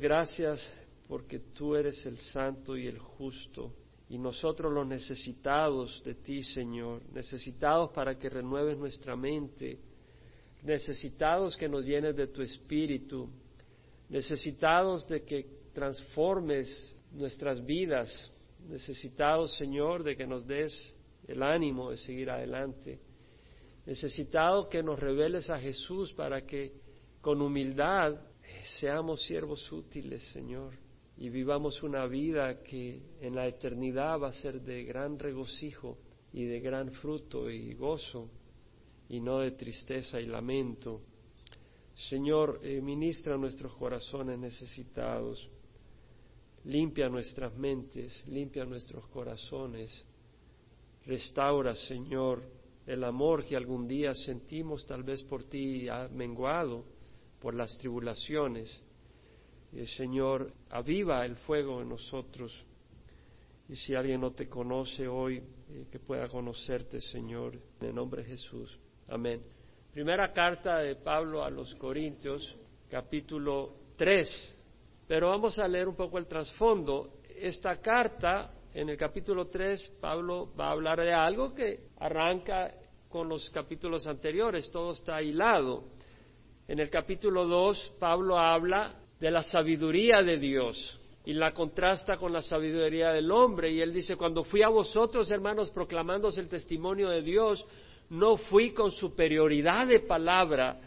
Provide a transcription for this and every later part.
Gracias porque tú eres el santo y el justo y nosotros los necesitados de ti, Señor, necesitados para que renueves nuestra mente, necesitados que nos llenes de tu espíritu, necesitados de que transformes nuestras vidas, necesitados, Señor, de que nos des el ánimo de seguir adelante, necesitados que nos reveles a Jesús para que con humildad seamos siervos útiles, Señor, y vivamos una vida que en la eternidad va a ser de gran regocijo y de gran fruto y gozo, y no de tristeza y lamento. Señor, eh, ministra nuestros corazones necesitados, limpia nuestras mentes, limpia nuestros corazones, restaura, Señor, el amor que algún día sentimos tal vez por ti ha menguado por las tribulaciones. Señor, aviva el fuego en nosotros. Y si alguien no te conoce hoy, eh, que pueda conocerte, Señor, en el nombre de Jesús. Amén. Primera carta de Pablo a los Corintios, capítulo 3. Pero vamos a leer un poco el trasfondo. Esta carta, en el capítulo 3, Pablo va a hablar de algo que arranca con los capítulos anteriores, todo está hilado. En el capítulo 2, Pablo habla de la sabiduría de Dios y la contrasta con la sabiduría del hombre. Y él dice, cuando fui a vosotros, hermanos, proclamándose el testimonio de Dios, no fui con superioridad de palabra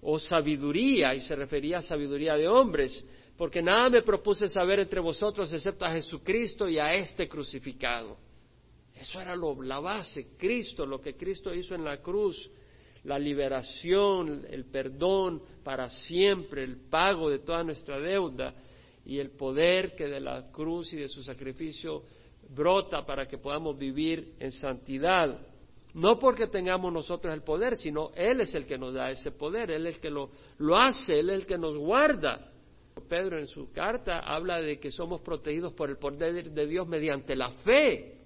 o sabiduría, y se refería a sabiduría de hombres, porque nada me propuse saber entre vosotros excepto a Jesucristo y a este crucificado. Eso era lo, la base, Cristo, lo que Cristo hizo en la cruz la liberación, el perdón para siempre, el pago de toda nuestra deuda y el poder que de la cruz y de su sacrificio brota para que podamos vivir en santidad. No porque tengamos nosotros el poder, sino Él es el que nos da ese poder, Él es el que lo, lo hace, Él es el que nos guarda. Pedro en su carta habla de que somos protegidos por el poder de Dios mediante la fe.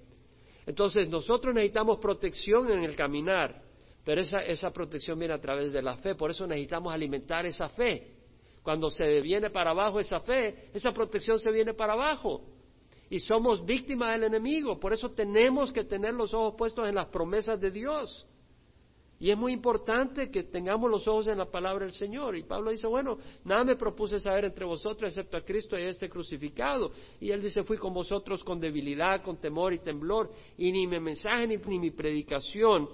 Entonces nosotros necesitamos protección en el caminar. Pero esa, esa protección viene a través de la fe, por eso necesitamos alimentar esa fe. Cuando se viene para abajo esa fe, esa protección se viene para abajo. Y somos víctimas del enemigo, por eso tenemos que tener los ojos puestos en las promesas de Dios. Y es muy importante que tengamos los ojos en la palabra del Señor. Y Pablo dice, bueno, nada me propuse saber entre vosotros excepto a Cristo y a este crucificado. Y él dice, fui con vosotros con debilidad, con temor y temblor, y ni mi mensaje ni, ni mi predicación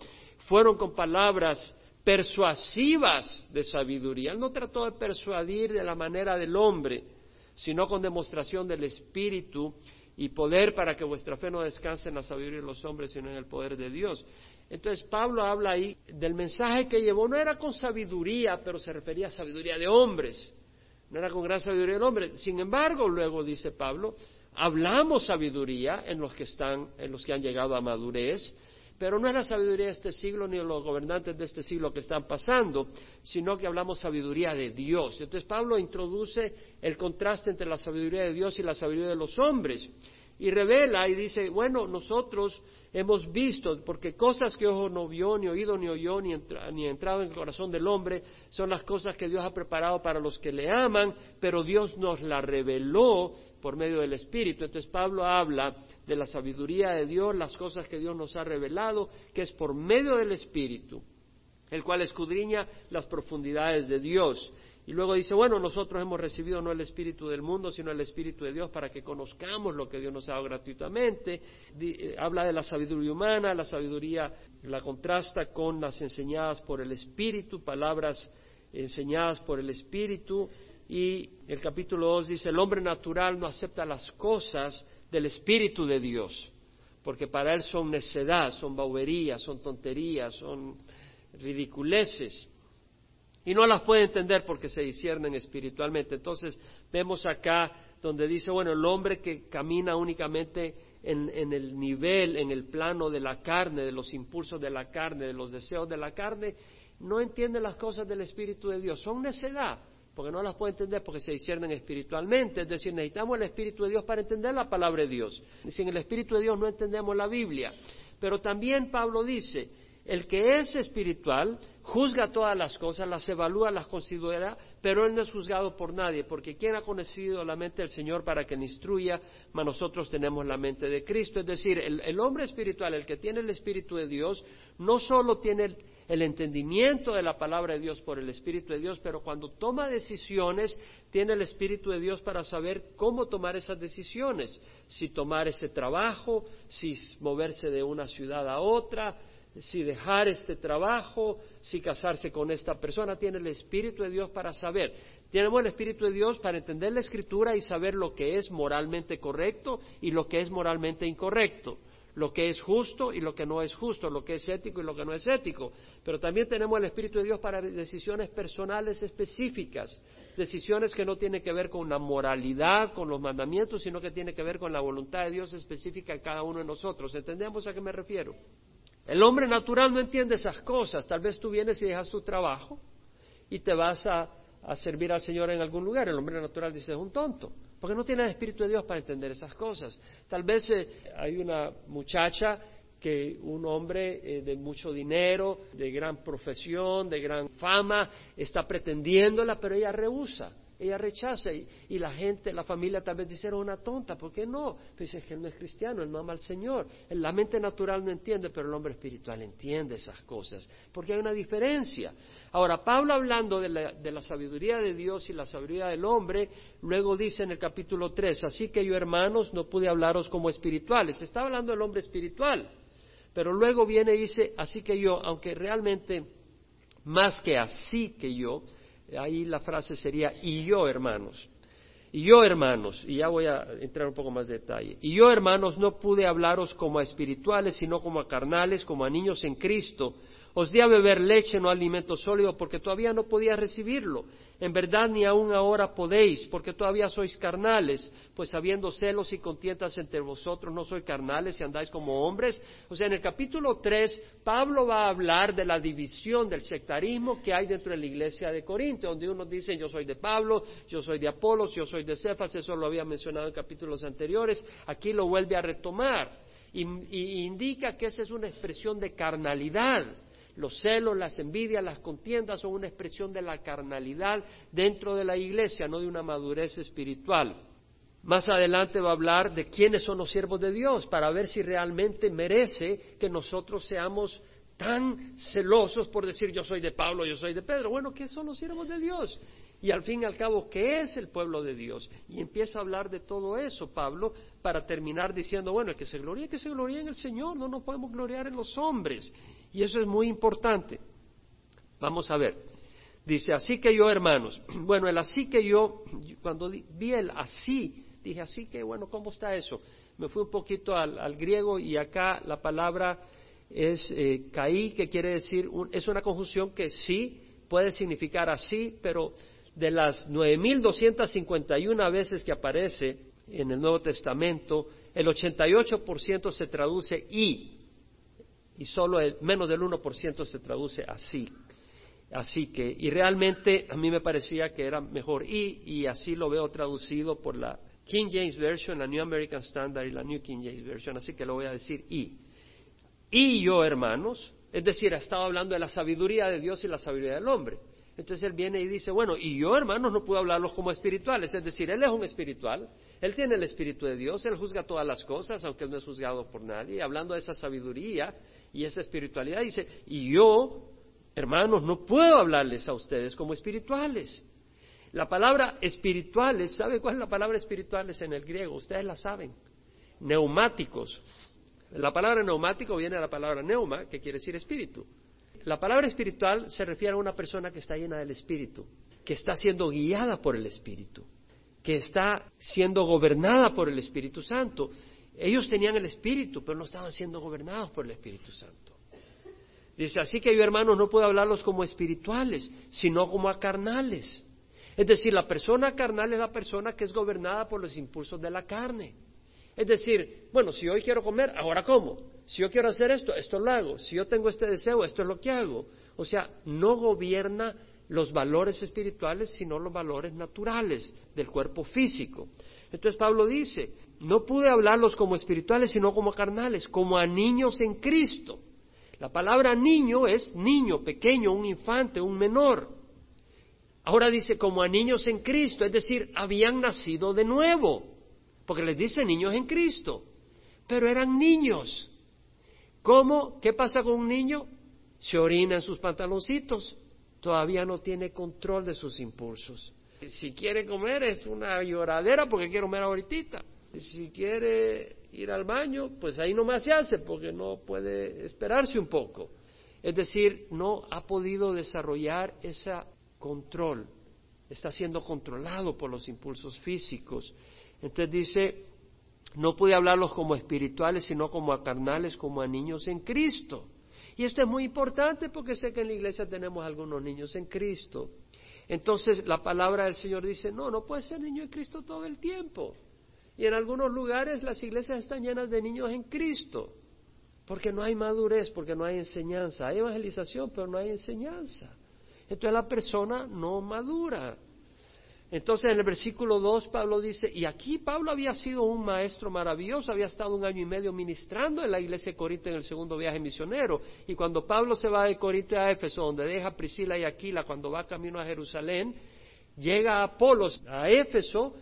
fueron con palabras persuasivas de sabiduría. Él no trató de persuadir de la manera del hombre, sino con demostración del Espíritu y poder para que vuestra fe no descanse en la sabiduría de los hombres, sino en el poder de Dios. Entonces Pablo habla ahí del mensaje que llevó, no era con sabiduría, pero se refería a sabiduría de hombres, no era con gran sabiduría de hombres. Sin embargo, luego dice Pablo, hablamos sabiduría en los que están, en los que han llegado a madurez, pero no es la sabiduría de este siglo ni de los gobernantes de este siglo que están pasando, sino que hablamos sabiduría de Dios. Entonces Pablo introduce el contraste entre la sabiduría de Dios y la sabiduría de los hombres y revela y dice, bueno, nosotros hemos visto, porque cosas que ojo no vio, ni oído ni oyó, ni, ni entrado en el corazón del hombre, son las cosas que Dios ha preparado para los que le aman, pero Dios nos las reveló por medio del Espíritu. Entonces Pablo habla de la sabiduría de Dios, las cosas que Dios nos ha revelado, que es por medio del Espíritu, el cual escudriña las profundidades de Dios. Y luego dice, bueno, nosotros hemos recibido no el Espíritu del mundo, sino el Espíritu de Dios para que conozcamos lo que Dios nos ha dado gratuitamente. Eh, habla de la sabiduría humana, la sabiduría la contrasta con las enseñadas por el Espíritu, palabras enseñadas por el Espíritu. Y el capítulo 2 dice, el hombre natural no acepta las cosas del Espíritu de Dios, porque para él son necedad, son bauberías, son tonterías, son ridiculeces. Y no las puede entender porque se disciernen espiritualmente. Entonces vemos acá donde dice, bueno, el hombre que camina únicamente en, en, el nivel, en el plano de la carne, de los impulsos de la carne, de los deseos de la carne, no entiende las cosas del Espíritu de Dios. Son necedad porque no las puede entender porque se disciernen espiritualmente. Es decir, necesitamos el Espíritu de Dios para entender la palabra de Dios. Sin el Espíritu de Dios no entendemos la Biblia. Pero también Pablo dice, el que es espiritual juzga todas las cosas, las evalúa, las considera, pero él no es juzgado por nadie, porque quien ha conocido la mente del Señor para que le instruya, mas nosotros tenemos la mente de Cristo. Es decir, el, el hombre espiritual, el que tiene el Espíritu de Dios, no solo tiene el, el entendimiento de la palabra de Dios por el Espíritu de Dios, pero cuando toma decisiones, tiene el Espíritu de Dios para saber cómo tomar esas decisiones, si tomar ese trabajo, si moverse de una ciudad a otra, si dejar este trabajo, si casarse con esta persona, tiene el Espíritu de Dios para saber. Tenemos el Espíritu de Dios para entender la Escritura y saber lo que es moralmente correcto y lo que es moralmente incorrecto lo que es justo y lo que no es justo, lo que es ético y lo que no es ético. Pero también tenemos el Espíritu de Dios para decisiones personales específicas, decisiones que no tienen que ver con la moralidad, con los mandamientos, sino que tienen que ver con la voluntad de Dios específica en cada uno de nosotros. ¿Entendemos a qué me refiero? El hombre natural no entiende esas cosas. Tal vez tú vienes y dejas tu trabajo y te vas a, a servir al Señor en algún lugar. El hombre natural dice, es un tonto. Porque no tiene el Espíritu de Dios para entender esas cosas. Tal vez eh, hay una muchacha que un hombre eh, de mucho dinero, de gran profesión, de gran fama, está pretendiéndola, pero ella rehúsa. Ella rechaza y, la gente, la familia tal vez dice, una tonta, ¿por qué no? Pues dice que él no es cristiano, él no ama al Señor. La mente natural no entiende, pero el hombre espiritual entiende esas cosas, porque hay una diferencia. Ahora, Pablo hablando de la, de la sabiduría de Dios y la sabiduría del hombre, luego dice en el capítulo 3, así que yo hermanos no pude hablaros como espirituales, está hablando del hombre espiritual, pero luego viene y dice, así que yo, aunque realmente más que así que yo, Ahí la frase sería, y yo hermanos. Y yo hermanos, y ya voy a entrar un poco más de detalle, y yo hermanos no pude hablaros como a espirituales, sino como a carnales, como a niños en Cristo, os di a beber leche, no alimento sólido, porque todavía no podía recibirlo. En verdad ni aún ahora podéis, porque todavía sois carnales, pues habiendo celos y contiendas entre vosotros, no sois carnales y andáis como hombres. O sea, en el capítulo 3, Pablo va a hablar de la división del sectarismo que hay dentro de la iglesia de Corinto, donde unos dicen yo soy de Pablo, yo soy de Apolos, yo soy de Cefas, eso lo había mencionado en capítulos anteriores, aquí lo vuelve a retomar y, y indica que esa es una expresión de carnalidad los celos, las envidias, las contiendas son una expresión de la carnalidad dentro de la iglesia, no de una madurez espiritual. Más adelante va a hablar de quiénes son los siervos de Dios para ver si realmente merece que nosotros seamos tan celosos por decir yo soy de Pablo, yo soy de Pedro. Bueno, ¿qué son los siervos de Dios? Y al fin y al cabo, ¿qué es el pueblo de Dios? Y empieza a hablar de todo eso, Pablo, para terminar diciendo, bueno, que se gloríe, que se gloríe en el Señor, no nos podemos gloriar en los hombres. Y eso es muy importante. Vamos a ver. Dice, así que yo, hermanos, bueno, el así que yo, cuando vi el así, dije, así que, bueno, ¿cómo está eso? Me fui un poquito al, griego y acá la palabra es eh, caí, que quiere decir, es una conjunción que sí puede significar así, pero de las 9.251 veces que aparece en el Nuevo Testamento, el 88% se traduce y, y solo el, menos del 1% se traduce así. Así que, y realmente a mí me parecía que era mejor y, y así lo veo traducido por la King James Version, la New American Standard y la New King James Version, así que lo voy a decir y. Y yo, hermanos, es decir, ha estado hablando de la sabiduría de Dios y la sabiduría del hombre. Entonces él viene y dice, bueno, y yo, hermanos, no puedo hablarlos como espirituales. Es decir, él es un espiritual, él tiene el Espíritu de Dios, él juzga todas las cosas, aunque él no es juzgado por nadie. Hablando de esa sabiduría y esa espiritualidad, dice, y yo, hermanos, no puedo hablarles a ustedes como espirituales. La palabra espirituales, ¿sabe cuál es la palabra espirituales en el griego? Ustedes la saben. Neumáticos. La palabra neumático viene de la palabra neuma, que quiere decir espíritu. La palabra espiritual se refiere a una persona que está llena del Espíritu, que está siendo guiada por el Espíritu, que está siendo gobernada por el Espíritu Santo. Ellos tenían el Espíritu, pero no estaban siendo gobernados por el Espíritu Santo. Dice, así que yo hermanos no puedo hablarlos como espirituales, sino como carnales. Es decir, la persona carnal es la persona que es gobernada por los impulsos de la carne. Es decir, bueno, si hoy quiero comer, ahora como. Si yo quiero hacer esto, esto lo hago. Si yo tengo este deseo, esto es lo que hago. O sea, no gobierna los valores espirituales, sino los valores naturales del cuerpo físico. Entonces Pablo dice, no pude hablarlos como espirituales, sino como carnales, como a niños en Cristo. La palabra niño es niño, pequeño, un infante, un menor. Ahora dice como a niños en Cristo, es decir, habían nacido de nuevo, porque les dice niños en Cristo, pero eran niños. ¿Cómo? ¿Qué pasa con un niño? Se orina en sus pantaloncitos, todavía no tiene control de sus impulsos. Si quiere comer es una lloradera porque quiere comer ahorita. Si quiere ir al baño, pues ahí nomás se hace porque no puede esperarse un poco. Es decir, no ha podido desarrollar ese control. Está siendo controlado por los impulsos físicos. Entonces dice, no puede hablarlos como espirituales, sino como a carnales, como a niños en Cristo. Y esto es muy importante porque sé que en la iglesia tenemos algunos niños en Cristo. Entonces la palabra del Señor dice, no, no puede ser niño en Cristo todo el tiempo. Y en algunos lugares las iglesias están llenas de niños en Cristo, porque no hay madurez, porque no hay enseñanza. Hay evangelización, pero no hay enseñanza. Entonces la persona no madura. Entonces en el versículo 2 Pablo dice, y aquí Pablo había sido un maestro maravilloso, había estado un año y medio ministrando en la iglesia de Corinto en el segundo viaje misionero, y cuando Pablo se va de Corinto a Éfeso, donde deja Priscila y Aquila, cuando va camino a Jerusalén, llega a Apolos a Éfeso,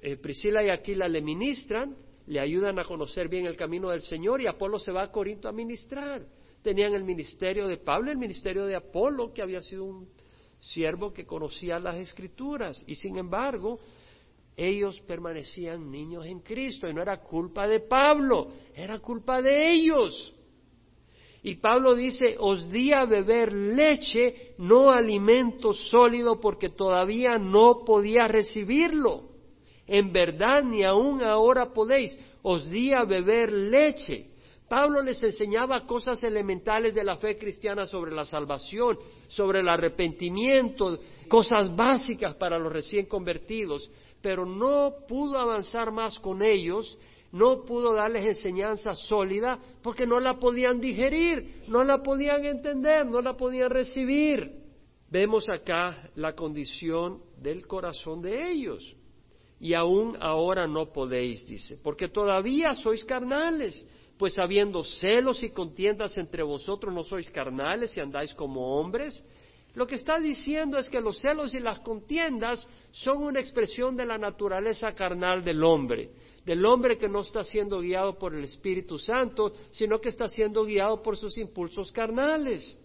eh, Priscila y Aquila le ministran, le ayudan a conocer bien el camino del Señor, y Apolo se va a Corinto a ministrar. Tenían el ministerio de Pablo, el ministerio de Apolo, que había sido un siervo que conocía las escrituras y sin embargo ellos permanecían niños en Cristo y no era culpa de Pablo, era culpa de ellos. Y Pablo dice, os di a beber leche, no alimento sólido, porque todavía no podía recibirlo. En verdad, ni aún ahora podéis. Os di a beber leche. Pablo les enseñaba cosas elementales de la fe cristiana sobre la salvación, sobre el arrepentimiento, cosas básicas para los recién convertidos, pero no pudo avanzar más con ellos, no pudo darles enseñanza sólida porque no la podían digerir, no la podían entender, no la podían recibir. Vemos acá la condición del corazón de ellos. Y aún ahora no podéis, dice, porque todavía sois carnales pues habiendo celos y contiendas entre vosotros no sois carnales y andáis como hombres. Lo que está diciendo es que los celos y las contiendas son una expresión de la naturaleza carnal del hombre, del hombre que no está siendo guiado por el Espíritu Santo, sino que está siendo guiado por sus impulsos carnales.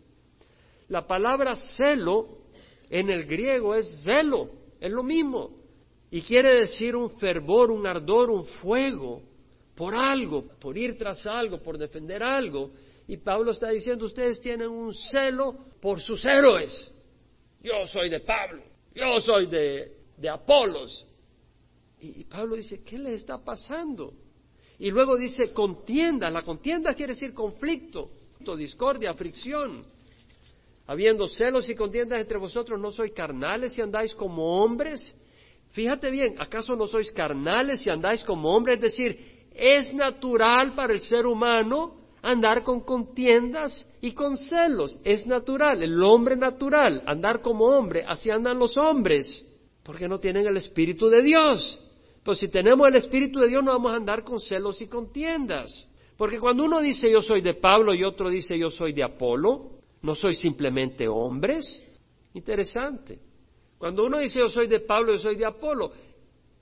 La palabra celo en el griego es celo, es lo mismo, y quiere decir un fervor, un ardor, un fuego por algo, por ir tras algo, por defender algo. Y Pablo está diciendo, ustedes tienen un celo por sus héroes. Yo soy de Pablo, yo soy de, de Apolos. Y, Pablo dice, ¿qué le está pasando? Y luego dice contienda. La contienda quiere decir conflicto, discordia, fricción. Habiendo celos y contiendas entre vosotros, ¿no sois carnales y andáis como hombres? Fíjate bien, ¿acaso no sois carnales y andáis como hombres? Es decir, es natural para el ser humano andar con contiendas y con celos. Es natural, el hombre natural, andar como hombre, así andan los hombres, porque no tienen el Espíritu de Dios. Pues si tenemos el Espíritu de Dios no vamos a andar con celos y contiendas. Porque cuando uno dice yo soy de Pablo y otro dice yo soy de Apolo, no soy simplemente hombres. Interesante. Cuando uno dice yo soy de Pablo, yo soy de Apolo,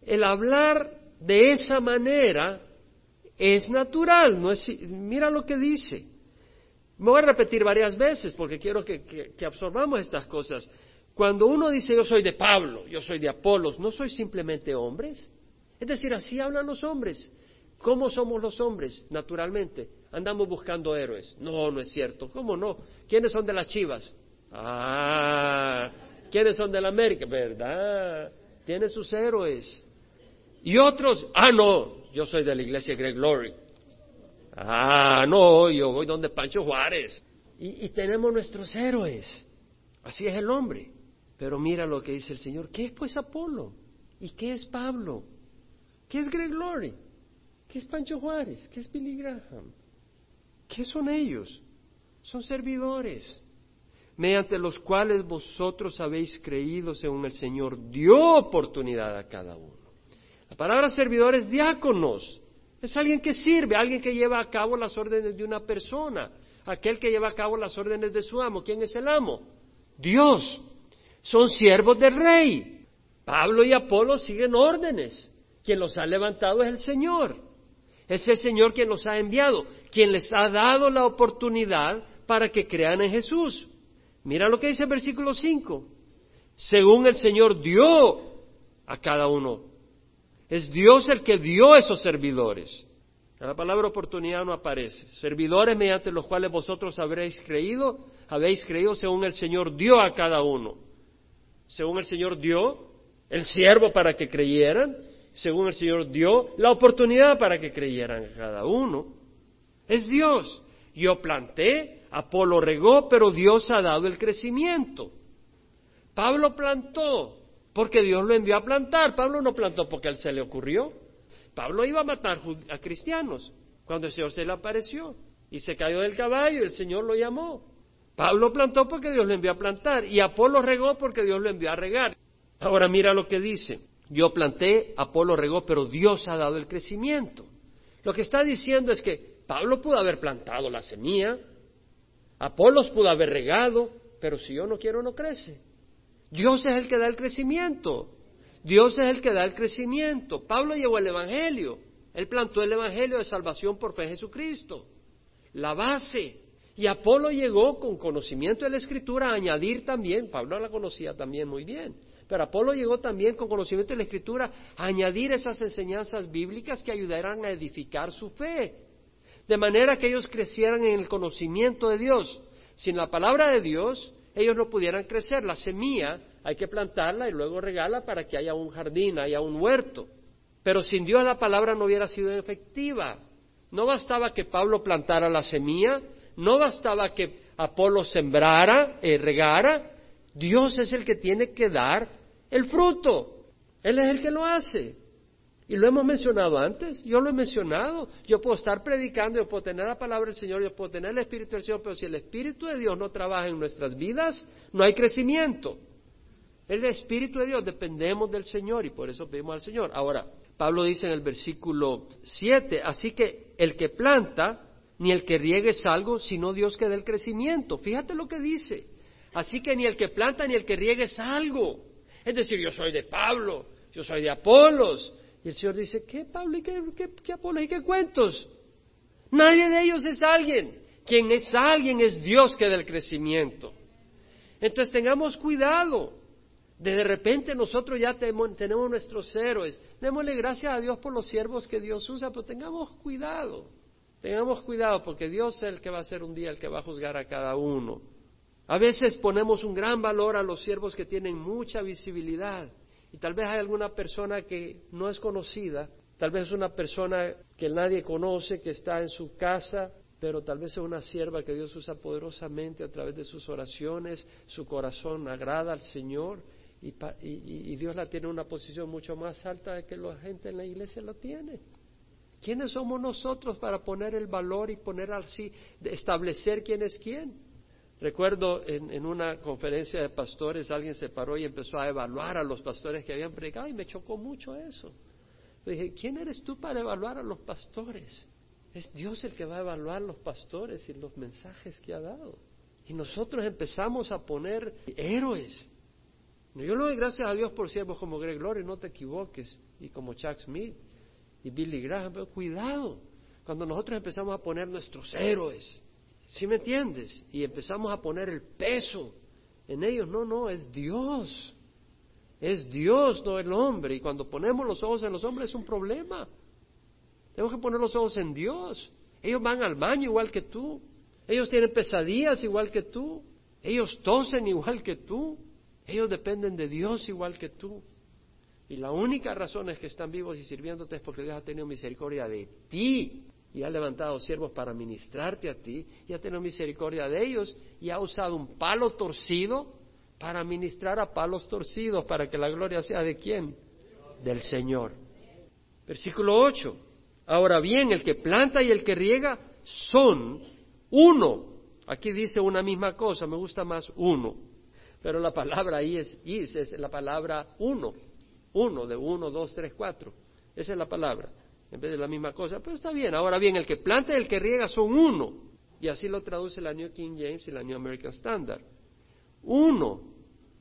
el hablar de esa manera es natural, no es, mira lo que dice. Me voy a repetir varias veces porque quiero que, que, absorbamos estas cosas. Cuando uno dice yo soy de Pablo, yo soy de Apolos, no soy simplemente hombres. Es decir, así hablan los hombres. ¿Cómo somos los hombres? Naturalmente. Andamos buscando héroes. No, no es cierto. ¿Cómo no? ¿Quiénes son de las chivas? Ah, ¿quiénes son de la América? ¿Verdad? Tiene sus héroes. Y otros, ah, no, yo soy de la iglesia Greg Glory. Ah, no, yo voy donde Pancho Juárez. Y, tenemos nuestros héroes. Así es el hombre. Pero mira lo que dice el Señor. ¿Qué es pues Apolo? ¿Y qué es Pablo? ¿Qué es Greg Glory? ¿Qué es Pancho Juárez? ¿Qué es Billy Graham? ¿Qué son ellos? Son servidores, mediante los cuales vosotros habéis creído según el Señor dio oportunidad a cada uno. La palabra servidor es diáconos. Es alguien que sirve, alguien que lleva a cabo las órdenes de una persona, aquel que lleva a cabo las órdenes de su amo. ¿Quién es el amo? Dios. Son siervos del rey. Pablo y Apolo siguen órdenes. Quien los ha levantado es el Señor. Es el Señor quien los ha enviado, quien les ha dado la oportunidad para que crean en Jesús. Mira lo que dice el versículo 5. Según el Señor dio a cada uno. Es Dios el que dio a esos servidores. La palabra oportunidad no aparece. Servidores mediante los cuales vosotros habréis creído, habéis creído según el Señor dio a cada uno. Según el Señor dio el siervo para que creyeran, según el Señor dio la oportunidad para que creyeran cada uno. Es Dios. Yo planté, Apolo regó, pero Dios ha dado el crecimiento. Pablo plantó porque Dios lo envió a plantar. Pablo no plantó porque a él se le ocurrió. Pablo iba a matar a cristianos cuando el Señor se le apareció y se cayó del caballo y el Señor lo llamó. Pablo plantó porque Dios lo envió a plantar y Apolo regó porque Dios lo envió a regar. Ahora mira lo que dice. Yo planté, Apolo regó, pero Dios ha dado el crecimiento. Lo que está diciendo es que Pablo pudo haber plantado la semilla, Apolos pudo haber regado, pero si yo no quiero no crece. Dios es el que da el crecimiento. Dios es el que da el crecimiento. Pablo llevó el Evangelio. Él plantó el Evangelio de salvación por fe en Jesucristo. La base. Y Apolo llegó con conocimiento de la Escritura a añadir también, Pablo la conocía también muy bien, pero Apolo llegó también con conocimiento de la Escritura a añadir esas enseñanzas bíblicas que ayudaran a edificar su fe, de manera que ellos crecieran en el conocimiento de Dios. Sin la palabra de Dios, ellos no pudieran crecer. La semilla hay que plantarla y luego regarla para que haya un jardín, haya un huerto. Pero sin Dios la palabra no hubiera sido efectiva. No bastaba que Pablo plantara la semilla, no bastaba que Apolo sembrara, eh, regara. Dios es el que tiene que dar el fruto. Él es el que lo hace. Y lo hemos mencionado antes, yo lo he mencionado. Yo puedo estar predicando, yo puedo tener la palabra del Señor, yo puedo tener el Espíritu del Señor, pero si el Espíritu de Dios no trabaja en nuestras vidas, no hay crecimiento. El Espíritu de Dios dependemos del Señor y por eso pedimos al Señor. Ahora, Pablo dice en el versículo 7, así que el que planta, ni el que riegue es algo, sino Dios que da el crecimiento. Fíjate lo que dice. Así que ni el que planta ni el que riegue es algo. Es decir, yo soy de Pablo, yo soy de Apolos. Y el Señor dice, ¿qué Pablo y qué, Apolos y qué cuentos? Nadie de ellos es alguien. Quien es alguien es Dios que da el crecimiento. Entonces tengamos cuidado. De repente nosotros ya tenemos nuestros héroes. Démosle gracias a Dios por los siervos que Dios usa, pero tengamos cuidado. Tengamos cuidado porque Dios es el que va a ser un día el que va a juzgar a cada uno. A veces ponemos un gran valor a los siervos que tienen mucha visibilidad y tal vez hay alguna persona que no es conocida, tal vez es una persona que nadie conoce, que está en su casa, pero tal vez es una sierva que Dios usa poderosamente a través de sus oraciones, su corazón agrada al Señor y, Dios la tiene en una posición mucho más alta de que la gente en la iglesia lo tiene. ¿Quiénes somos nosotros para poner el valor y poner así, establecer quién es quién? Recuerdo en, una conferencia de pastores alguien se paró y empezó a evaluar a los pastores que habían predicado y me chocó mucho eso. Le dije, ¿quién eres tú para evaluar a los pastores? Es Dios el que va a evaluar los pastores y los mensajes que ha dado. Y nosotros empezamos a poner héroes yo le doy gracias a Dios por siervos como Greg Glory, no te equivoques, y como Chuck Smith y Billy Graham, pero cuidado, cuando nosotros empezamos a poner nuestros héroes, ¿sí me entiendes? Y empezamos a poner el peso en ellos, no, no, es Dios, es Dios, no el hombre, y cuando ponemos los ojos en los hombres es un problema. Tenemos que poner los ojos en Dios. Ellos van al baño igual que tú, ellos tienen pesadillas igual que tú, ellos tosen igual que tú. Ellos dependen de Dios igual que tú. Y la única razón es que están vivos y sirviéndote es porque Dios ha tenido misericordia de ti y ha levantado siervos para ministrarte a ti y ha tenido misericordia de ellos y ha usado un palo torcido para ministrar a palos torcidos para que la gloria sea de quién? Del Señor. Versículo 8. Ahora bien, el que planta y el que riega son uno. Aquí dice una misma cosa, me gusta más uno. Pero la palabra ahí es is, es la palabra uno. Uno, de uno, dos, tres, cuatro. Esa es la palabra. En vez de la misma cosa, pero está bien. Ahora bien, el que planta y el que riega son uno. Y así lo traduce la New King James y la New American Standard. Uno.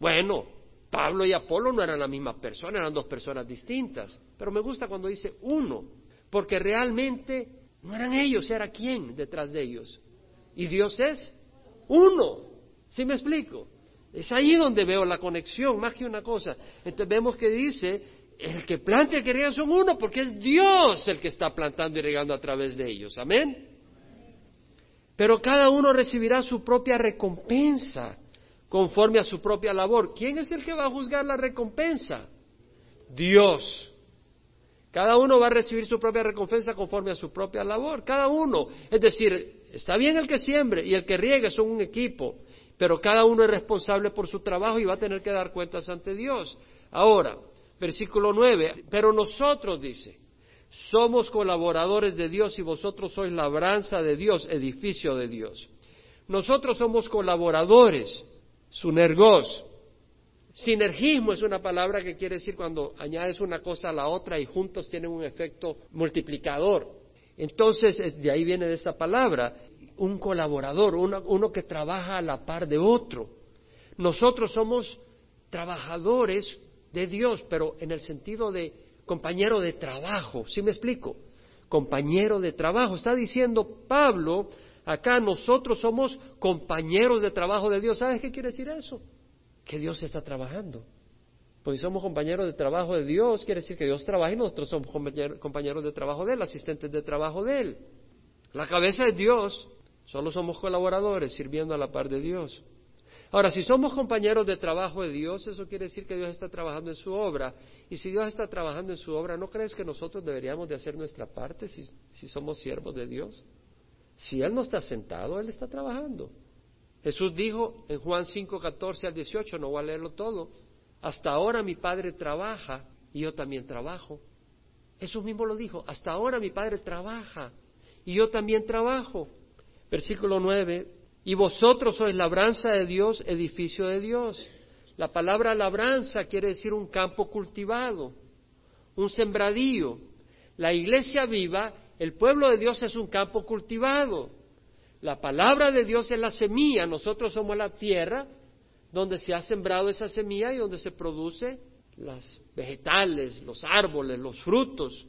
Bueno, Pablo y Apolo no eran la misma persona, eran dos personas distintas. Pero me gusta cuando dice uno, porque realmente no eran ellos, era quién detrás de ellos. Y Dios es uno. ¿Sí me explico? Es ahí donde veo la conexión, más que una cosa. Entonces vemos que dice, el que planta y el que riega son uno, porque es Dios el que está plantando y regando a través de ellos. Amén. Pero cada uno recibirá su propia recompensa conforme a su propia labor. ¿Quién es el que va a juzgar la recompensa? Dios. Cada uno va a recibir su propia recompensa conforme a su propia labor. Cada uno. Es decir, está bien el que siembre y el que riegue son un equipo pero cada uno es responsable por su trabajo y va a tener que dar cuentas ante Dios. Ahora, versículo 9, pero nosotros, dice, somos colaboradores de Dios y vosotros sois labranza de Dios, edificio de Dios. Nosotros somos colaboradores, sunergos. Sinergismo es una palabra que quiere decir cuando añades una cosa a la otra y juntos tienen un efecto multiplicador. Entonces, de ahí viene esa palabra un colaborador, uno, que trabaja a la par de otro. Nosotros somos trabajadores de Dios, pero en el sentido de compañero de trabajo. ¿Sí me explico? Compañero de trabajo. Está diciendo Pablo, acá nosotros somos compañeros de trabajo de Dios. ¿Sabes qué quiere decir eso? Que Dios está trabajando. Pues somos compañeros de trabajo de Dios, quiere decir que Dios trabaja y nosotros somos compañeros de trabajo de Él, asistentes de trabajo de Él. La cabeza es Dios, Solo somos colaboradores sirviendo a la par de Dios. Ahora, si somos compañeros de trabajo de Dios, eso quiere decir que Dios está trabajando en su obra. Y si Dios está trabajando en su obra, ¿no crees que nosotros deberíamos de hacer nuestra parte si, si somos siervos de Dios? Si Él no está sentado, Él está trabajando. Jesús dijo en Juan 5, 14 al 18, no voy a leerlo todo, hasta ahora mi Padre trabaja y yo también trabajo. Jesús mismo lo dijo, hasta ahora mi Padre trabaja y yo también trabajo. Versículo 9, y vosotros sois labranza de Dios, edificio de Dios. La palabra labranza quiere decir un campo cultivado, un sembradío. La iglesia viva, el pueblo de Dios es un campo cultivado. La palabra de Dios es la semilla, nosotros somos la tierra donde se ha sembrado esa semilla y donde se produce las vegetales, los árboles, los frutos.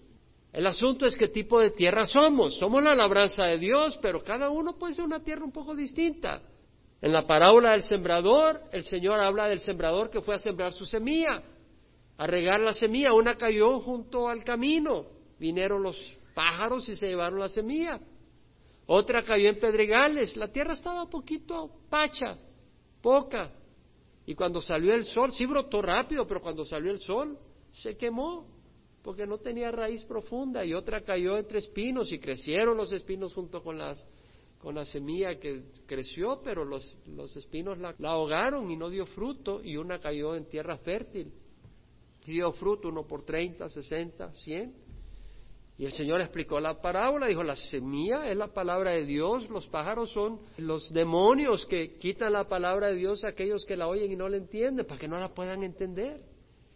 El asunto es qué tipo de tierra somos. Somos la labranza de Dios, pero cada uno puede ser una tierra un poco distinta. En la parábola del sembrador, el Señor habla del sembrador que fue a sembrar su semilla, a regar la semilla. Una cayó junto al camino. Vinieron los pájaros y se llevaron la semilla. Otra cayó en pedregales. La tierra estaba poquito pacha, poca. Y cuando salió el sol, sí brotó rápido, pero cuando salió el sol, se quemó porque no tenía raíz profunda y otra cayó entre espinos y crecieron los espinos junto con las con la semilla que creció, pero los, los espinos la, ahogaron y no dio fruto, y una cayó en tierra fértil, dio fruto, uno por treinta, sesenta, cien. Y el Señor explicó la parábola, dijo, la semilla es la palabra de Dios, los pájaros son los demonios que quitan la palabra de Dios a aquellos que la oyen y no la entienden, para que no la puedan entender.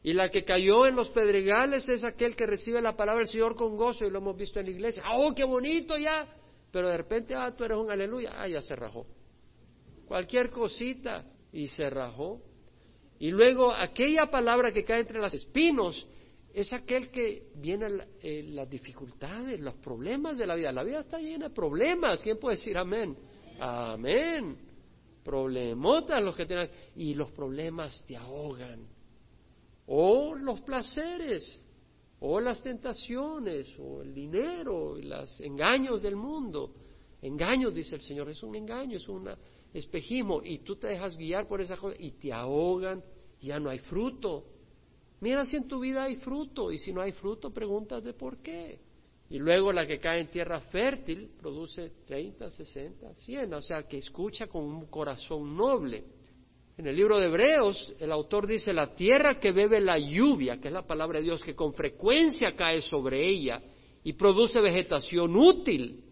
Y la que cayó en los pedregales es aquel que recibe la palabra del Señor con gozo y lo hemos visto en la iglesia. ¡Oh, qué bonito ya! Pero de repente, ah, tú eres un aleluya. Ah, ya se rajó. Cualquier cosita y se rajó. Y luego aquella palabra que cae entre los espinos es aquel que viene eh, las dificultades, los problemas de la vida. La vida está llena de problemas. ¿Quién puede decir amén? Amén. Problemotas los que tienen. Y los problemas te ahogan o los placeres, o las tentaciones, o el dinero, y los engaños del mundo. Engaños, dice el Señor, es un engaño, es un espejismo, y tú te dejas guiar por esa cosa y te ahogan, ya no hay fruto. Mira si en tu vida hay fruto, y si no hay fruto, pregúntate por qué. Y luego la que cae en tierra fértil produce 30, 60, 100, o sea, que escucha con un corazón noble. En el libro de Hebreos, el autor dice, la tierra que bebe la lluvia, que es la palabra de Dios, que con frecuencia cae sobre ella y produce vegetación útil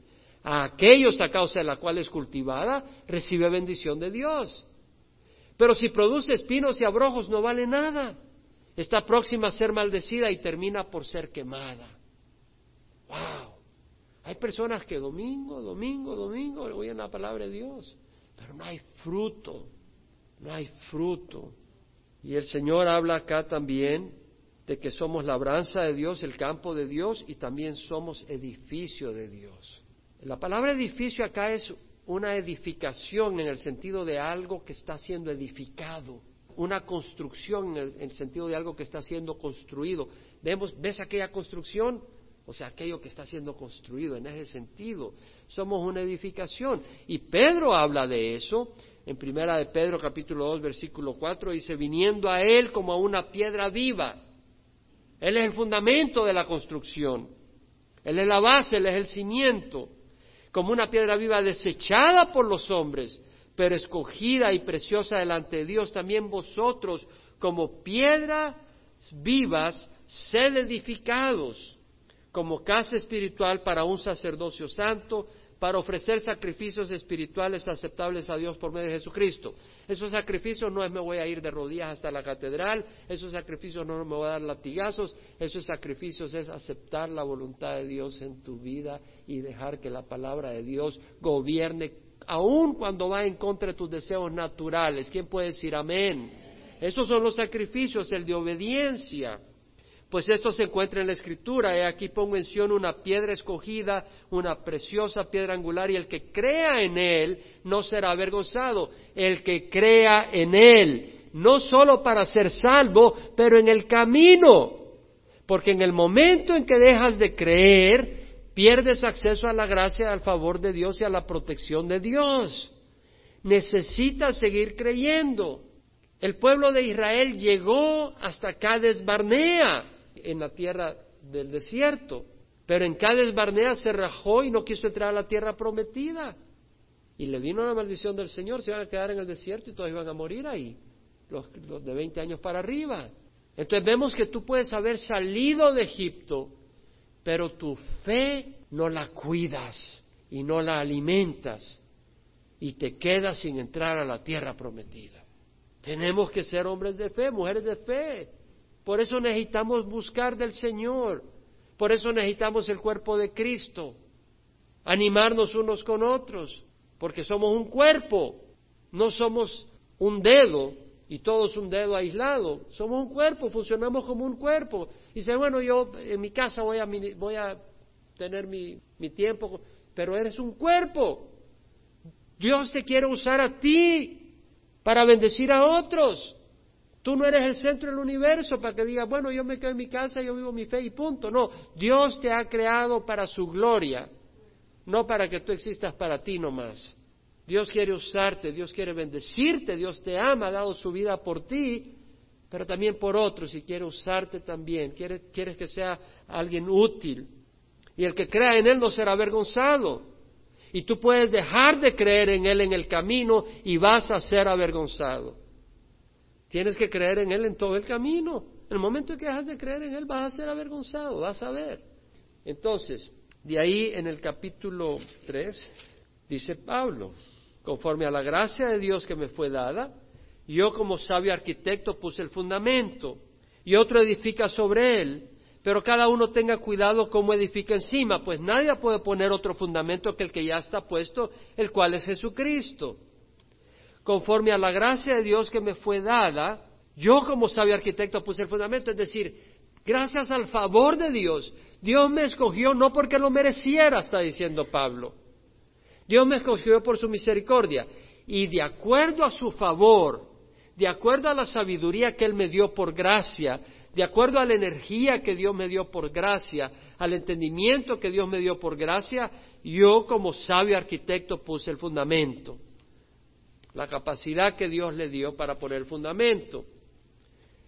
a aquellos a causa de la cual es cultivada, recibe bendición de Dios. Pero si produce espinos y abrojos no vale nada. Está próxima a ser maldecida y termina por ser quemada. ¡Wow! Hay personas que domingo, domingo, domingo oyen la palabra de Dios, pero no hay fruto, no hay fruto. Y el Señor habla acá también de que somos labranza de Dios, el campo de Dios, y también somos edificio de Dios. La palabra edificio acá es una edificación en el sentido de algo que está siendo edificado, una construcción en el, sentido de algo que está siendo construido. Vemos, ¿ves aquella construcción? O sea, aquello que está siendo construido en ese sentido. Somos una edificación. Y Pedro habla de eso. En primera de Pedro capítulo 2 versículo 4 dice, viniendo a él como a una piedra viva. Él es el fundamento de la construcción. Él es la base, Él es el cimiento. Como una piedra viva desechada por los hombres, pero escogida y preciosa delante de Dios, también vosotros como piedras vivas, sed edificados como casa espiritual para un sacerdocio santo, para ofrecer sacrificios espirituales aceptables a Dios por medio de Jesucristo. Esos sacrificios no es me voy a ir de rodillas hasta la catedral, esos sacrificios no me voy a dar latigazos, esos sacrificios es aceptar la voluntad de Dios en tu vida y dejar que la palabra de Dios gobierne, aun cuando va en contra de tus deseos naturales. ¿Quién puede decir amén? Esos son los sacrificios, el de obediencia pues esto se encuentra en la Escritura. He aquí pongo en Sion una piedra escogida, una preciosa piedra angular, y el que crea en Él no será avergonzado. El que crea en Él, no solo para ser salvo, pero en el camino. Porque en el momento en que dejas de creer, pierdes acceso a la gracia, al favor de Dios y a la protección de Dios. Necesitas seguir creyendo. El pueblo de Israel llegó hasta Cades Barnea en la tierra del desierto. Pero en Cades Barnea se rajó y no quiso entrar a la tierra prometida. Y le vino la maldición del Señor, se iban a quedar en el desierto y todos iban a morir ahí, los, de 20 años para arriba. Entonces vemos que tú puedes haber salido de Egipto, pero tu fe no la cuidas y no la alimentas y te quedas sin entrar a la tierra prometida. Tenemos que ser hombres de fe, mujeres de fe. Por eso necesitamos buscar del Señor. Por eso necesitamos el cuerpo de Cristo. Animarnos unos con otros. Porque somos un cuerpo. No somos un dedo y todos un dedo aislado. Somos un cuerpo, funcionamos como un cuerpo. Y dice, bueno, yo en mi casa voy a, voy a tener mi, mi tiempo, pero eres un cuerpo. Dios te quiere usar a ti para bendecir a otros. Tú no eres el centro del universo para que digas, bueno, yo me quedo en mi casa, yo vivo mi fe y punto. No, Dios te ha creado para su gloria, no para que tú existas para ti nomás. Dios quiere usarte, Dios quiere bendecirte, Dios te ama, ha dado su vida por ti, pero también por otros y quiere usarte también. Quiere, quieres que sea alguien útil. Y el que crea en Él no será avergonzado. Y tú puedes dejar de creer en Él en el camino y vas a ser avergonzado. Tienes que creer en Él en todo el camino. En el momento en que dejas de creer en Él vas a ser avergonzado, vas a ver. Entonces, de ahí en el capítulo 3 dice Pablo, conforme a la gracia de Dios que me fue dada, yo como sabio arquitecto puse el fundamento y otro edifica sobre él, pero cada uno tenga cuidado cómo edifica encima, pues nadie puede poner otro fundamento que el que ya está puesto, el cual es Jesucristo conforme a la gracia de Dios que me fue dada, yo como sabio arquitecto puse el fundamento, es decir, gracias al favor de Dios, Dios me escogió no porque lo mereciera, está diciendo Pablo. Dios me escogió por su misericordia y de acuerdo a su favor, de acuerdo a la sabiduría que Él me dio por gracia, de acuerdo a la energía que Dios me dio por gracia, al entendimiento que Dios me dio por gracia, yo como sabio arquitecto puse el fundamento la capacidad que Dios le dio para poner fundamento.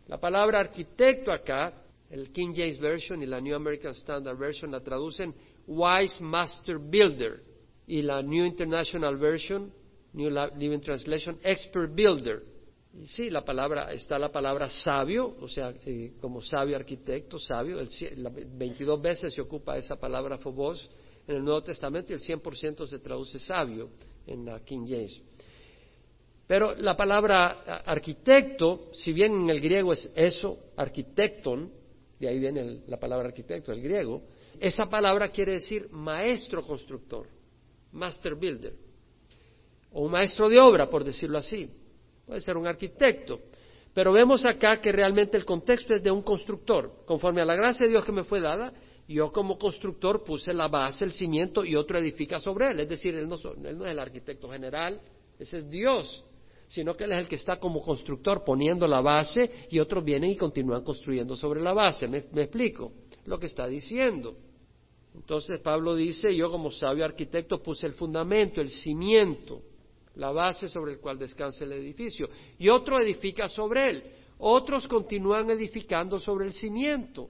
La palabra arquitecto acá, el King James Version y la New American Standard Version la traducen wise master builder y la New International Version, New Living Translation, expert builder. Sí, la palabra, está la palabra sabio, o sea, eh, como sabio arquitecto, sabio, el, 22 veces se ocupa esa palabra phobos en el Nuevo Testamento y el 100% se traduce sabio en la King James. Pero la palabra arquitecto, si bien en el griego es eso, arquitecton, de ahí viene la palabra arquitecto, el griego, esa palabra quiere decir maestro constructor, master builder, o un maestro de obra, por decirlo así. Puede ser un arquitecto. Pero vemos acá que realmente el contexto es de un constructor. Conforme a la gracia de Dios que me fue dada, yo como constructor puse la base, el cimiento y otro edifica sobre él. Es decir, él no, él no es el arquitecto general, ese es Dios, sino que él es el que está como constructor poniendo la base y otros vienen y continúan construyendo sobre la base. ¿Me, explico lo que está diciendo? Entonces Pablo dice, yo como sabio arquitecto puse el fundamento, el cimiento, la base sobre el cual descansa el edificio, y otro edifica sobre él. Otros continúan edificando sobre el cimiento,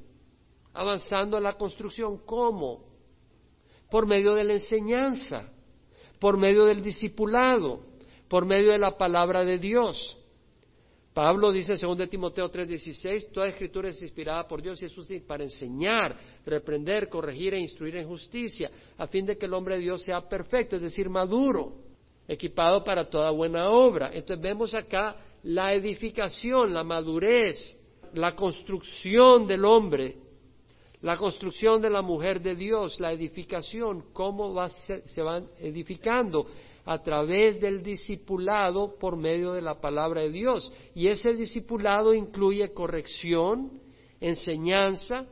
avanzando en la construcción. ¿Cómo? Por medio de la enseñanza, por medio del discipulado, por medio de la palabra de Dios. Pablo dice en 2 Timoteo 3:16, toda escritura es inspirada por Dios y es para enseñar, reprender, corregir e instruir en justicia, a fin de que el hombre de Dios sea perfecto, es decir, maduro, equipado para toda buena obra. Entonces vemos acá la edificación, la madurez, la construcción del hombre, la construcción de la mujer de Dios, la edificación, cómo se van edificando a través del discipulado por medio de la palabra de Dios. Y ese discipulado incluye corrección, enseñanza,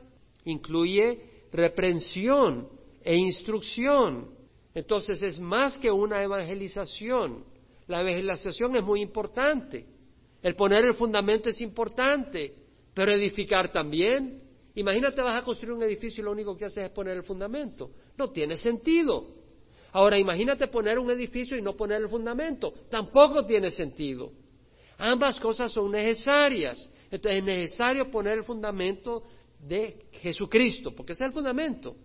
incluye reprensión e instrucción. Entonces es más que una evangelización. La evangelización es muy importante. El poner el fundamento es importante, pero edificar también. Imagínate vas a construir un edificio y lo único que haces es poner el fundamento. No tiene sentido. Ahora imagínate poner un edificio y no poner el fundamento. Tampoco tiene sentido. Ambas cosas son necesarias. Entonces es necesario poner el fundamento de Jesucristo, porque ese es el fundamento.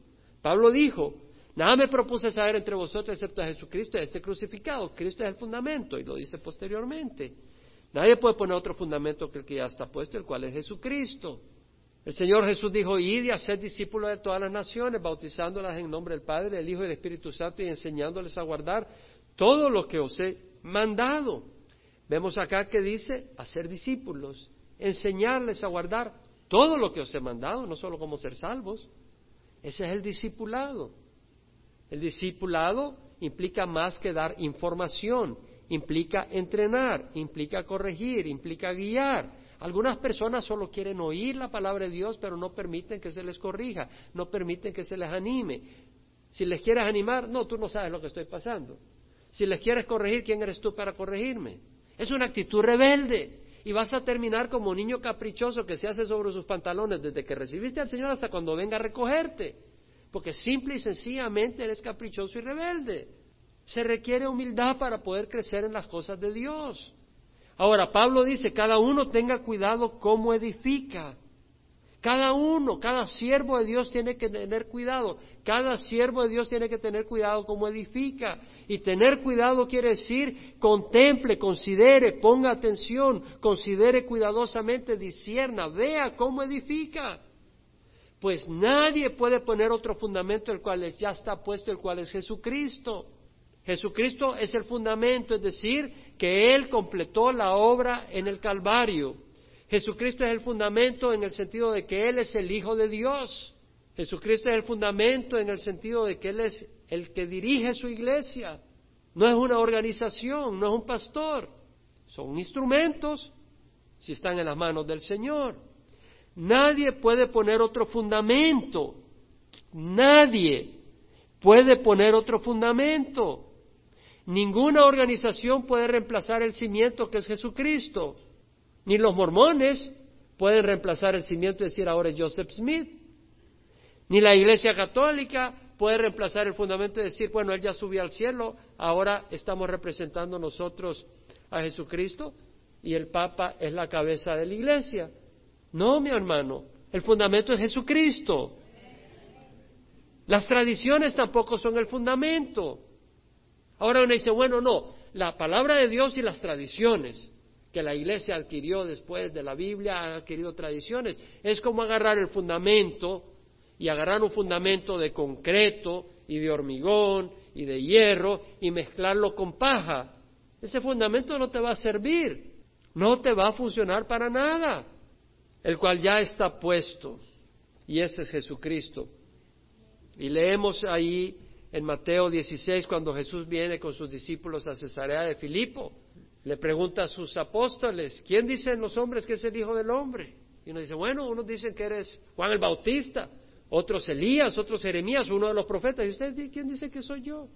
Pablo dijo, nada me propuse saber entre vosotros excepto a Jesucristo y a este crucificado. Cristo es el fundamento y lo dice posteriormente. Nadie puede poner otro fundamento que el que ya está puesto, el cual es Jesucristo. El Señor Jesús dijo, id y haced discípulos de todas las naciones, bautizándolas en nombre del Padre, del Hijo y del Espíritu Santo y enseñándoles a guardar todo lo que os he mandado. Vemos acá que dice hacer discípulos, enseñarles a guardar todo lo que os he mandado, no solo como ser salvos. Ese es el discipulado. El discipulado implica más que dar información, implica entrenar, implica corregir, implica guiar, algunas personas solo quieren oír la palabra de Dios, pero no permiten que se les corrija, no permiten que se les anime. Si les quieres animar, no, tú no sabes lo que estoy pasando. Si les quieres corregir, ¿quién eres tú para corregirme? Es una actitud rebelde y vas a terminar como un niño caprichoso que se hace sobre sus pantalones desde que recibiste al Señor hasta cuando venga a recogerte, porque simple y sencillamente eres caprichoso y rebelde. Se requiere humildad para poder crecer en las cosas de Dios. Ahora, Pablo dice, cada uno tenga cuidado cómo edifica. Cada uno, cada siervo de Dios tiene que tener cuidado. Cada siervo de Dios tiene que tener cuidado cómo edifica. Y tener cuidado quiere decir contemple, considere, ponga atención, considere cuidadosamente, disierna, vea cómo edifica. Pues nadie puede poner otro fundamento el cual ya está puesto, el cual es Jesucristo. Jesucristo es el fundamento, es decir, que Él completó la obra en el Calvario. Jesucristo es el fundamento en el sentido de que Él es el Hijo de Dios. Jesucristo es el fundamento en el sentido de que Él es el que dirige su iglesia. No es una organización, no es un pastor. Son instrumentos si están en las manos del Señor. Nadie puede poner otro fundamento. Nadie puede poner otro fundamento. Ninguna organización puede reemplazar el cimiento que es Jesucristo. Ni los mormones pueden reemplazar el cimiento y decir ahora es Joseph Smith. Ni la Iglesia Católica puede reemplazar el fundamento y decir, bueno, él ya subió al cielo, ahora estamos representando nosotros a Jesucristo y el Papa es la cabeza de la Iglesia. No, mi hermano, el fundamento es Jesucristo. Las tradiciones tampoco son el fundamento. Ahora uno dice, bueno, no, la palabra de Dios y las tradiciones que la iglesia adquirió después de la Biblia, ha adquirido tradiciones, es como agarrar el fundamento y agarrar un fundamento de concreto y de hormigón y de hierro y mezclarlo con paja. Ese fundamento no te va a servir, no te va a funcionar para nada, el cual ya está puesto. y ese es Jesucristo. Y leemos ahí en Mateo 16 cuando Jesús viene con sus discípulos a Cesarea de Filipo. Le pregunta a sus apóstoles, ¿quién dicen los hombres que es el Hijo del Hombre? Y uno dice, bueno, unos dicen que eres Juan el Bautista, otros Elías, otros Jeremías, uno de los profetas. ¿Y usted quién dice que soy yo?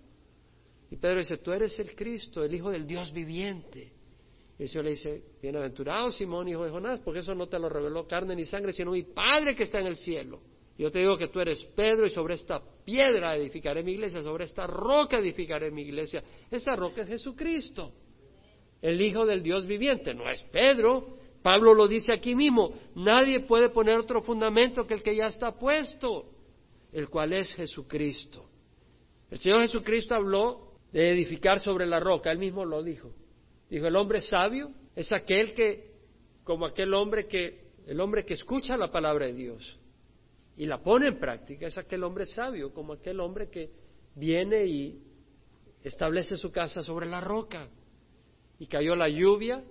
Y Pedro dice, tú eres el Cristo, el Hijo del Dios viviente. Y el Señor le dice, bienaventurado Simón, hijo de Jonás, porque eso no te lo reveló carne ni sangre, sino mi Padre que está en el cielo. Yo te digo que tú eres Pedro y sobre esta piedra edificaré mi iglesia, sobre esta roca edificaré mi iglesia. Esa roca es Jesucristo, el Hijo del Dios viviente. No es Pedro. Pablo lo dice aquí mismo. Nadie puede poner otro fundamento que el que ya está puesto, el cual es Jesucristo. El Señor Jesucristo habló de edificar sobre la roca, él mismo lo dijo. Dijo, el hombre sabio es aquel que, como aquel hombre que, el hombre que escucha la palabra de Dios y la pone en práctica, es aquel hombre sabio, como aquel hombre que viene y establece su casa sobre la roca. Y cayó la lluvia,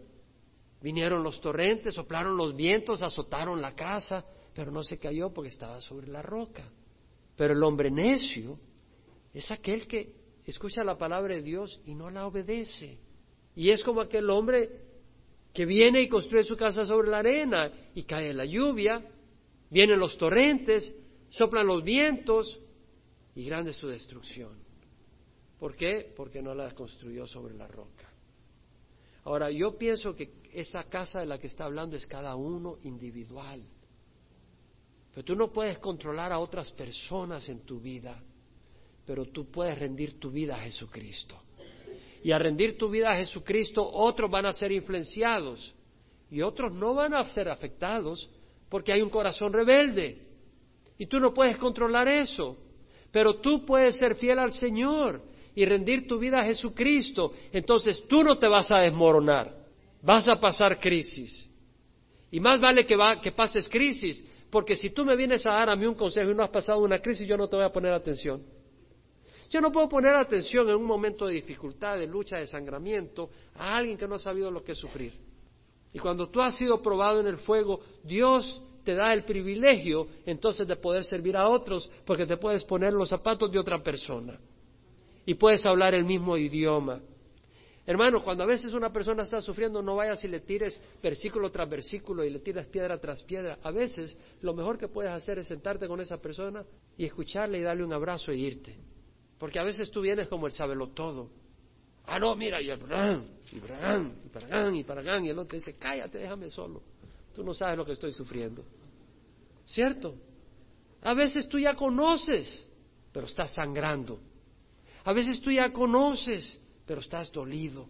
vinieron los torrentes, soplaron los vientos, azotaron la casa, pero no se cayó porque estaba sobre la roca. Pero el hombre necio es aquel que escucha la palabra de Dios y no la obedece. Y es como aquel hombre que viene y construye su casa sobre la arena y cae la lluvia, vienen los torrentes, soplan los vientos y grande es su destrucción. ¿Por qué? Porque no la construyó sobre la roca. Ahora, yo pienso que esa casa de la que está hablando es cada uno individual. Pero tú no puedes controlar a otras personas en tu vida, pero tú puedes rendir tu vida a Jesucristo y a rendir tu vida a Jesucristo, otros van a ser influenciados y otros no van a ser afectados porque hay un corazón rebelde. Y tú no puedes controlar eso, pero tú puedes ser fiel al Señor y rendir tu vida a Jesucristo. Entonces tú no te vas a desmoronar, vas a pasar crisis. Y más vale que, que pases crisis, porque si tú me vienes a dar a mí un consejo y no has pasado una crisis, yo no te voy a poner atención. Yo no puedo poner atención en un momento de dificultad, de lucha, de sangramiento, a alguien que no ha sabido lo que es sufrir. Y cuando tú has sido probado en el fuego, Dios te da el privilegio entonces de poder servir a otros porque te puedes poner los zapatos de otra persona y puedes hablar el mismo idioma. Hermano, cuando a veces una persona está sufriendo, no vayas y le tires versículo tras versículo y le tires piedra tras piedra. A veces lo mejor que puedes hacer es sentarte con esa persona y escucharle y darle un abrazo e irte. Porque a veces tú vienes como el sabelo todo. Ah, no, mira, y el y Bragán, y y y el otro dice, cállate, déjame solo. Tú no sabes lo que estoy sufriendo. ¿Cierto? A veces tú ya conoces, pero estás sangrando. A veces tú ya conoces, pero estás dolido.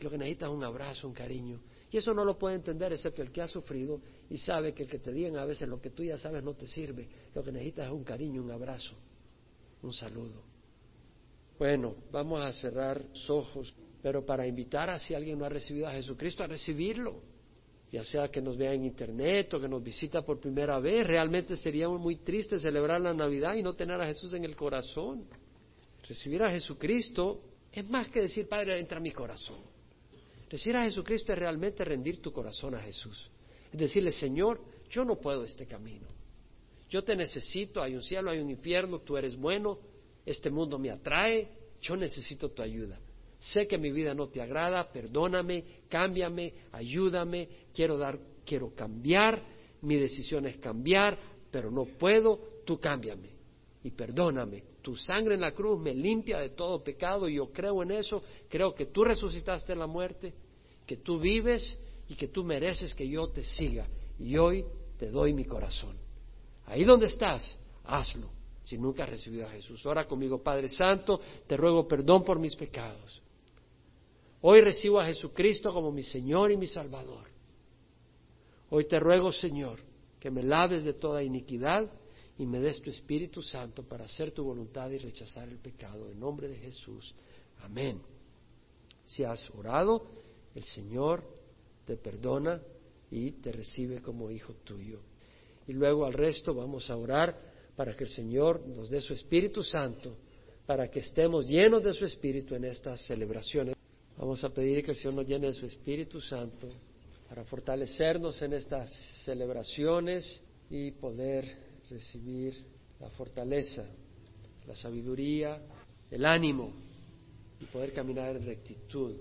Lo que necesitas es un abrazo, un cariño. Y eso no lo puede entender excepto el que ha sufrido y sabe que el que te digan a veces lo que tú ya sabes no te sirve. Lo que necesitas es un cariño, un abrazo, un saludo. Bueno, vamos a cerrar los ojos, pero para invitar a si alguien no ha recibido a Jesucristo a recibirlo, ya sea que nos vea en internet o que nos visita por primera vez, realmente sería muy triste celebrar la Navidad y no tener a Jesús en el corazón. Recibir a Jesucristo es más que decir, Padre, entra a mi corazón. Recibir a Jesucristo es realmente rendir tu corazón a Jesús. Es decirle, Señor, yo no puedo este camino. Yo te necesito, hay un cielo, hay un infierno, tú eres bueno, este mundo me atrae, yo necesito tu ayuda. Sé que mi vida no te agrada, perdóname, cámbiame, ayúdame, quiero dar, quiero cambiar, mi decisión es cambiar, pero no puedo, tú cámbiame y perdóname. Tu sangre en la cruz me limpia de todo pecado y yo creo en eso, creo que tú resucitaste en la muerte, que tú vives y que tú mereces que yo te siga. Y hoy te doy mi corazón. Ahí donde estás, hazlo si nunca has recibido a Jesús. Ora conmigo, Padre Santo, te ruego perdón por mis pecados. Hoy recibo a Jesucristo como mi Señor y mi Salvador. Hoy te ruego, Señor, que me laves de toda iniquidad y me des tu Espíritu Santo para hacer tu voluntad y rechazar el pecado. En nombre de Jesús. Amén. Si has orado, el Señor te perdona y te recibe como hijo tuyo. Y luego al resto vamos a orar para que el Señor nos dé su Espíritu Santo, para que estemos llenos de su Espíritu en estas celebraciones. Vamos a pedir que el Señor nos llene de su Espíritu Santo para fortalecernos en estas celebraciones y poder recibir la fortaleza, la sabiduría, el ánimo y poder caminar en rectitud